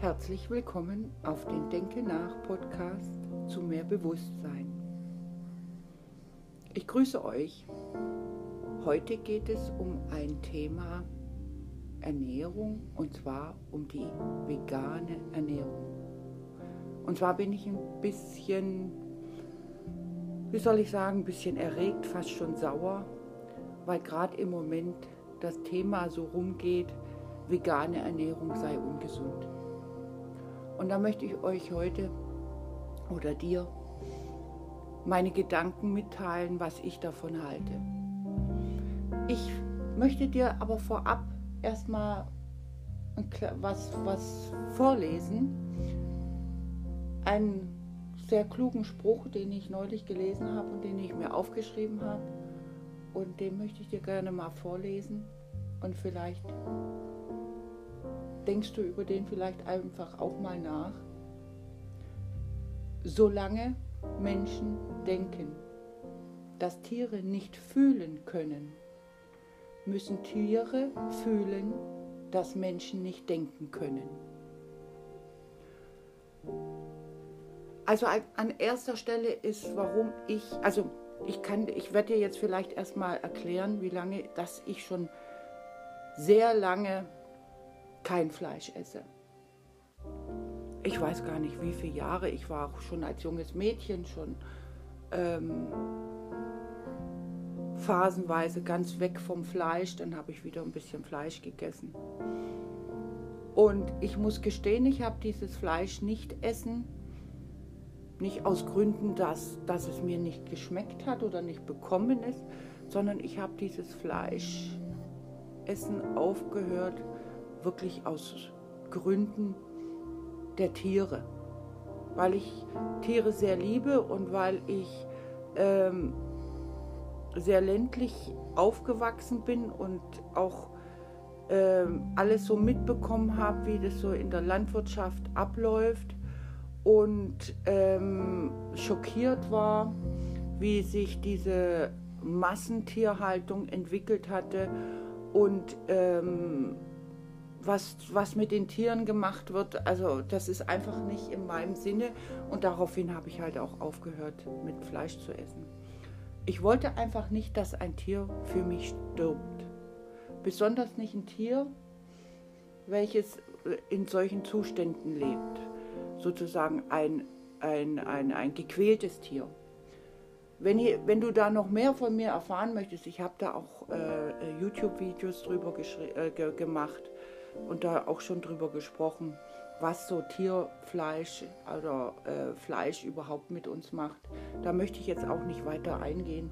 Herzlich willkommen auf den Denke nach Podcast zu mehr Bewusstsein. Ich grüße euch. Heute geht es um ein Thema Ernährung und zwar um die vegane Ernährung. Und zwar bin ich ein bisschen, wie soll ich sagen, ein bisschen erregt, fast schon sauer, weil gerade im Moment das Thema so rumgeht, vegane Ernährung sei ungesund. Und da möchte ich euch heute oder dir meine Gedanken mitteilen, was ich davon halte. Ich möchte dir aber vorab erstmal was, was vorlesen. Einen sehr klugen Spruch, den ich neulich gelesen habe und den ich mir aufgeschrieben habe. Und den möchte ich dir gerne mal vorlesen. Und vielleicht denkst du über den vielleicht einfach auch mal nach. Solange Menschen denken, dass Tiere nicht fühlen können, müssen Tiere fühlen, dass Menschen nicht denken können. Also an erster Stelle ist, warum ich, also ich kann, ich werde dir jetzt vielleicht erstmal erklären, wie lange, dass ich schon sehr lange kein Fleisch esse. Ich weiß gar nicht, wie viele Jahre. Ich war auch schon als junges Mädchen schon ähm, phasenweise ganz weg vom Fleisch. Dann habe ich wieder ein bisschen Fleisch gegessen. Und ich muss gestehen, ich habe dieses Fleisch nicht essen. Nicht aus Gründen, dass, dass es mir nicht geschmeckt hat oder nicht bekommen ist, sondern ich habe dieses Fleischessen aufgehört, wirklich aus Gründen der Tiere. Weil ich Tiere sehr liebe und weil ich ähm, sehr ländlich aufgewachsen bin und auch ähm, alles so mitbekommen habe, wie das so in der Landwirtschaft abläuft und ähm, schockiert war, wie sich diese Massentierhaltung entwickelt hatte und ähm, was, was mit den Tieren gemacht wird, also das ist einfach nicht in meinem Sinne und daraufhin habe ich halt auch aufgehört mit Fleisch zu essen. Ich wollte einfach nicht, dass ein Tier für mich stirbt. Besonders nicht ein Tier, welches in solchen Zuständen lebt. Sozusagen ein, ein, ein, ein gequältes Tier. Wenn, ihr, wenn du da noch mehr von mir erfahren möchtest, ich habe da auch äh, YouTube-Videos drüber äh, gemacht und da auch schon drüber gesprochen, was so Tierfleisch oder äh, Fleisch überhaupt mit uns macht. Da möchte ich jetzt auch nicht weiter eingehen.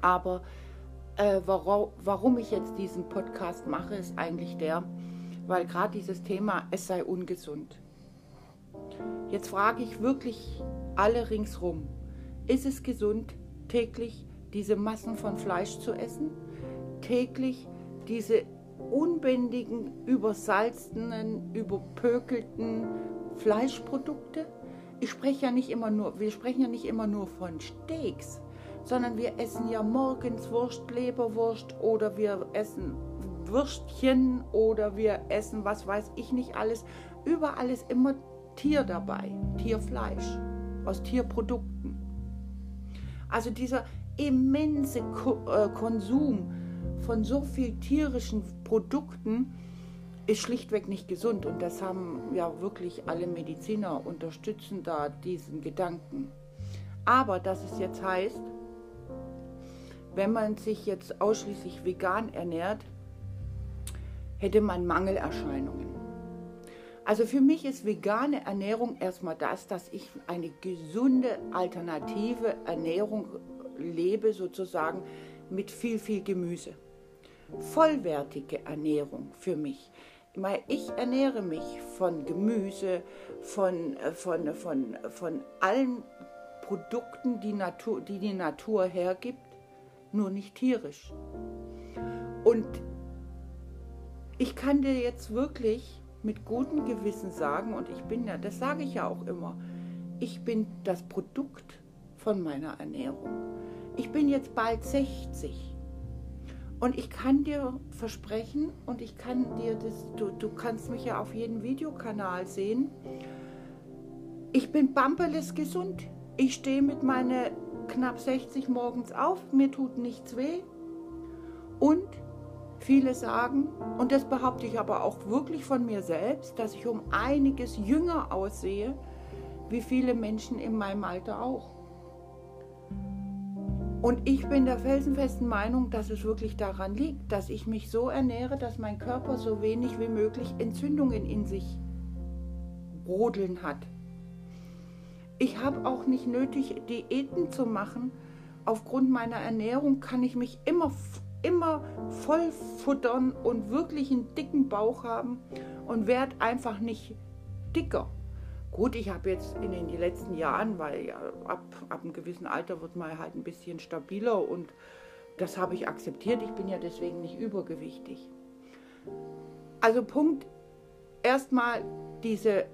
Aber äh, warum, warum ich jetzt diesen Podcast mache, ist eigentlich der, weil gerade dieses Thema, es sei ungesund. Jetzt frage ich wirklich alle ringsrum, ist es gesund, täglich diese Massen von Fleisch zu essen? Täglich diese unbändigen, übersalzenen, überpökelten Fleischprodukte. Ich spreche ja nicht immer nur, wir sprechen ja nicht immer nur von Steaks, sondern wir essen ja morgens Wurst, Leberwurst oder wir essen Würstchen oder wir essen, was weiß ich nicht alles. Überall ist immer Tier dabei, Tierfleisch aus Tierprodukten. Also dieser immense äh, Konsum von so viel tierischen Produkten ist schlichtweg nicht gesund und das haben ja wirklich alle Mediziner unterstützen da diesen Gedanken. Aber dass es jetzt heißt, wenn man sich jetzt ausschließlich vegan ernährt, hätte man Mangelerscheinungen. Also für mich ist vegane Ernährung erstmal das, dass ich eine gesunde alternative Ernährung lebe, sozusagen mit viel, viel Gemüse vollwertige Ernährung für mich. Ich ernähre mich von Gemüse, von, äh, von, von, von allen Produkten, die, Natur, die die Natur hergibt, nur nicht tierisch. Und ich kann dir jetzt wirklich mit gutem Gewissen sagen, und ich bin ja, das sage ich ja auch immer, ich bin das Produkt von meiner Ernährung. Ich bin jetzt bald 60 Und ich kann dir versprechen und ich kann dir das, du, du kannst mich ja auf jedem Videokanal sehen. Ich bin bamperles gesund. Ich stehe mit meinen knapp 60 morgens auf, mir tut nichts weh. Und viele sagen, und das behaupte ich aber auch wirklich von mir selbst, dass ich um einiges jünger aussehe, wie viele Menschen in meinem Alter auch. Und ich bin der felsenfesten Meinung, dass es wirklich daran liegt, dass ich mich so ernähre, dass mein Körper so wenig wie möglich Entzündungen in sich brodeln hat. Ich habe auch nicht nötig, Diäten zu machen. Aufgrund meiner Ernährung kann ich mich immer, immer voll futtern und wirklich einen dicken Bauch haben und werde einfach nicht dicker. Gut, ich habe jetzt in den letzten Jahren, weil ja ab, ab einem gewissen Alter wird man halt ein bisschen stabiler und das habe ich akzeptiert. Ich bin ja deswegen nicht übergewichtig. Also Punkt, erstmal diese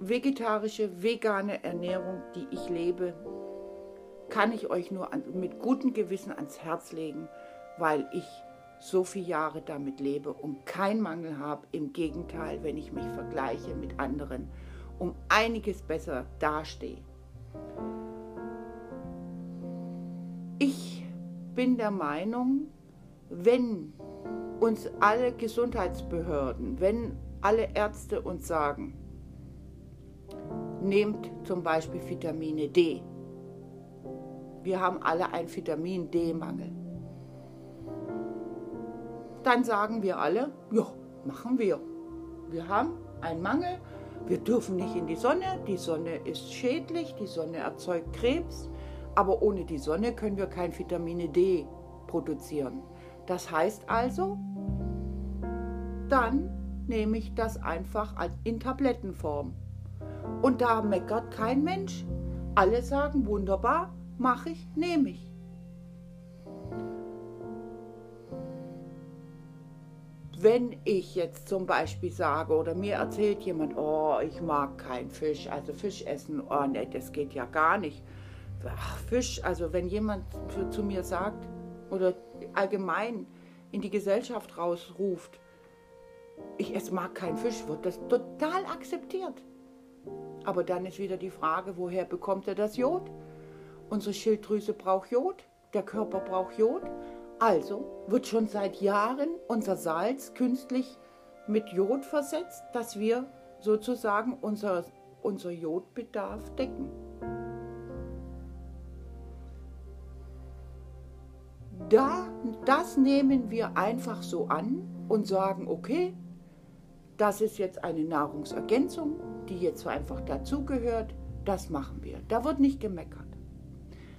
vegetarische, vegane Ernährung, die ich lebe, kann ich euch nur an, mit gutem Gewissen ans Herz legen, weil ich so viele Jahre damit lebe und keinen Mangel habe. Im Gegenteil, wenn ich mich vergleiche mit anderen um einiges besser dastehe. Ich bin der Meinung, wenn uns alle Gesundheitsbehörden, wenn alle Ärzte uns sagen, nehmt zum Beispiel Vitamine D. Wir haben alle einen Vitamin D-Mangel. Dann sagen wir alle, ja, machen wir. Wir haben einen Mangel wir dürfen nicht in die Sonne, die Sonne ist schädlich, die Sonne erzeugt Krebs, aber ohne die Sonne können wir kein Vitamin D produzieren. Das heißt also, dann nehme ich das einfach in Tablettenform. Und da meckert kein Mensch. Alle sagen, wunderbar, mache ich, nehme ich. Wenn ich jetzt zum Beispiel sage oder mir erzählt jemand, oh, ich mag keinen Fisch, also Fisch essen, oh ne, das geht ja gar nicht. Ach, Fisch, also wenn jemand zu mir sagt oder allgemein in die Gesellschaft rausruft, ich esse mag keinen Fisch, wird das total akzeptiert. Aber dann ist wieder die Frage, woher bekommt er das Jod? Unsere Schilddrüse braucht Jod, der Körper braucht Jod. Also wird schon seit Jahren unser Salz künstlich mit Jod versetzt, dass wir sozusagen unser, unser Jodbedarf decken. Da, das nehmen wir einfach so an und sagen, okay, das ist jetzt eine Nahrungsergänzung, die jetzt einfach dazugehört, das machen wir. Da wird nicht gemeckert.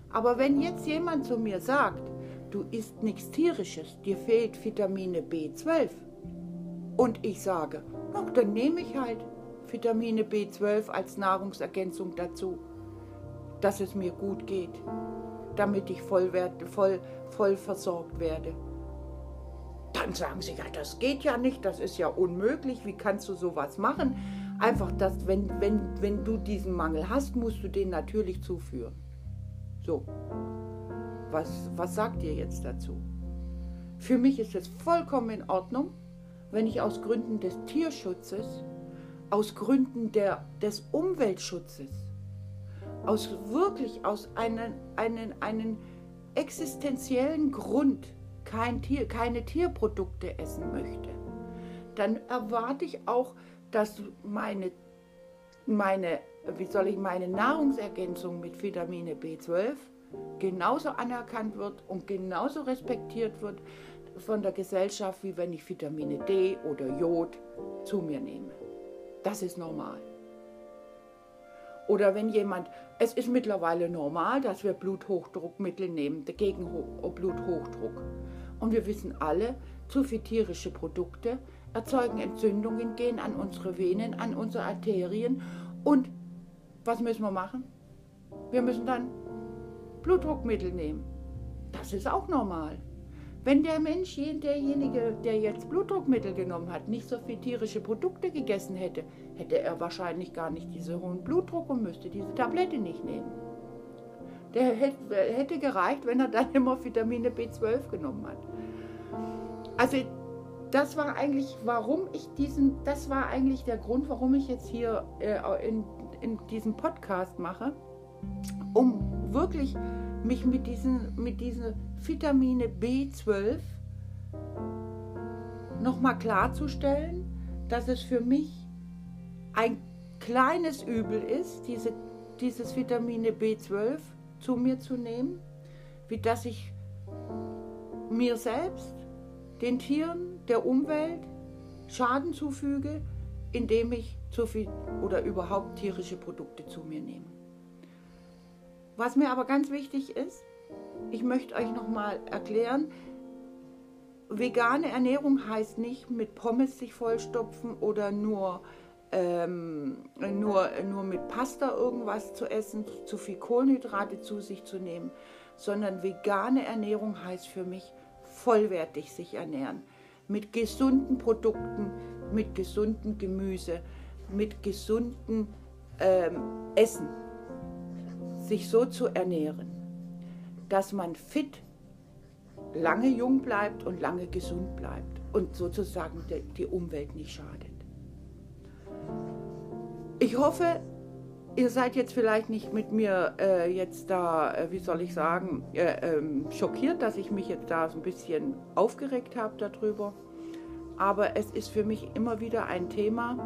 Aber wenn jetzt jemand zu mir sagt, du isst nichts Tierisches, dir fehlt Vitamine B12. Und ich sage, na, dann nehme ich halt Vitamine B12 als Nahrungsergänzung dazu, dass es mir gut geht, damit ich voll, voll, voll versorgt werde. Dann sagen sie, ja, das geht ja nicht, das ist ja unmöglich, wie kannst du sowas machen? Einfach, dass, wenn, wenn, wenn du diesen Mangel hast, musst du den natürlich zuführen. So, was, was sagt ihr jetzt dazu? Für mich ist es vollkommen in Ordnung, wenn ich aus Gründen des Tierschutzes, aus Gründen der, des Umweltschutzes, aus wirklich aus einem einen, einen existenziellen Grund kein Tier, keine Tierprodukte essen möchte, dann erwarte ich auch, dass meine, meine, wie soll ich, meine Nahrungsergänzung mit Vitamine B12 genauso anerkannt wird und genauso respektiert wird von der Gesellschaft, wie wenn ich Vitamine D oder Jod zu mir nehme. Das ist normal. Oder wenn jemand, es ist mittlerweile normal, dass wir Bluthochdruckmittel nehmen gegen Bluthochdruck. Und wir wissen alle, zu viel tierische Produkte erzeugen Entzündungen, gehen an unsere Venen, an unsere Arterien. Und was müssen wir machen? Wir müssen dann Blutdruckmittel nehmen. Das ist auch normal. Wenn der Mensch, derjenige, der jetzt Blutdruckmittel genommen hat, nicht so viel tierische Produkte gegessen hätte, hätte er wahrscheinlich gar nicht diesen hohen Blutdruck und müsste diese Tablette nicht nehmen. Der hätte gereicht, wenn er dann immer Vitamine B12 genommen hat. also das war eigentlich, warum ich diesen, das war eigentlich der Grund, warum ich jetzt hier äh, in, in diesem Podcast mache, um wirklich mich mit diesen, mit diesen Vitamine B12 nochmal klarzustellen, dass es für mich ein kleines Übel ist, diese, dieses Vitamine B12 zu mir zu nehmen, wie dass ich mir selbst, den Tieren, der Umwelt Schaden zufüge, indem ich zu viel oder überhaupt tierische Produkte zu mir nehme. Was mir aber ganz wichtig ist, ich möchte euch nochmal erklären, vegane Ernährung heißt nicht mit Pommes sich vollstopfen oder nur, ähm, nur, nur mit Pasta irgendwas zu essen, zu viel Kohlenhydrate zu sich zu nehmen, sondern vegane Ernährung heißt für mich vollwertig sich ernähren. Mit gesunden Produkten, mit gesundem Gemüse, mit gesundem ähm, Essen. Sich so zu ernähren, dass man fit, lange jung bleibt und lange gesund bleibt und sozusagen die, Umwelt nicht schadet. Ich hoffe, ihr seid jetzt vielleicht nicht mit mir äh, jetzt da, äh, wie soll ich sagen, äh, ähm, schockiert, dass ich mich jetzt da so ein bisschen aufgeregt habe darüber. Aber es ist für mich immer wieder ein Thema.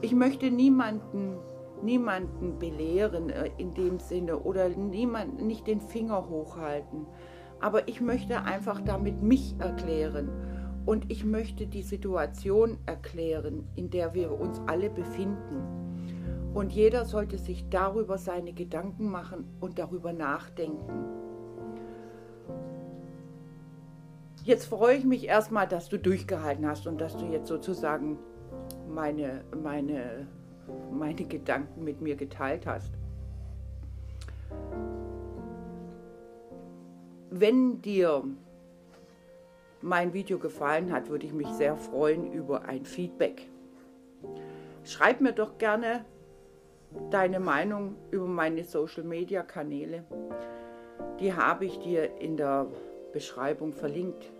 Ich möchte niemanden, niemanden belehren äh, in dem Sinne oder niemand, nicht den Finger hochhalten. Aber ich möchte einfach damit mich erklären. Und ich möchte die Situation erklären, in der wir uns alle befinden. Und jeder sollte sich darüber seine Gedanken machen und darüber nachdenken. Jetzt freue ich mich erstmal, dass du durchgehalten hast und dass du jetzt sozusagen meine, meine, meine Gedanken mit mir geteilt hast. Wenn dir mein Video gefallen hat, würde ich mich sehr freuen über ein Feedback. Schreib mir doch gerne deine Meinung über meine Social-Media-Kanäle. Die habe ich dir in der Beschreibung verlinkt.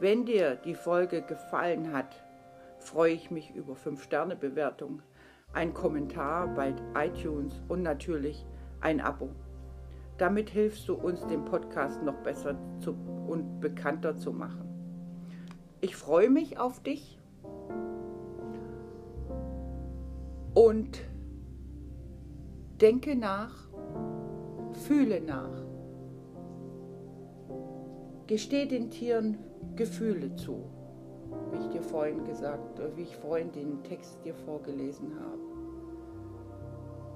Wenn dir die Folge gefallen hat, freue ich mich über 5-Sterne-Bewertung, ein Kommentar bei iTunes und natürlich ein Abo. Damit hilfst du uns, den Podcast noch besser zu und bekannter zu machen. Ich freue mich auf dich und Denke nach, fühle nach. Gesteh den Tieren Gefühle zu, wie ich dir vorhin gesagt, wie ich vorhin den Text dir vorgelesen habe.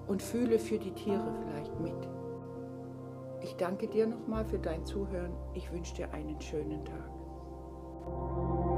Und fühle für die Tiere vielleicht mit. Ich danke dir nochmal für dein Zuhören. Ich wünsche dir einen schönen Tag.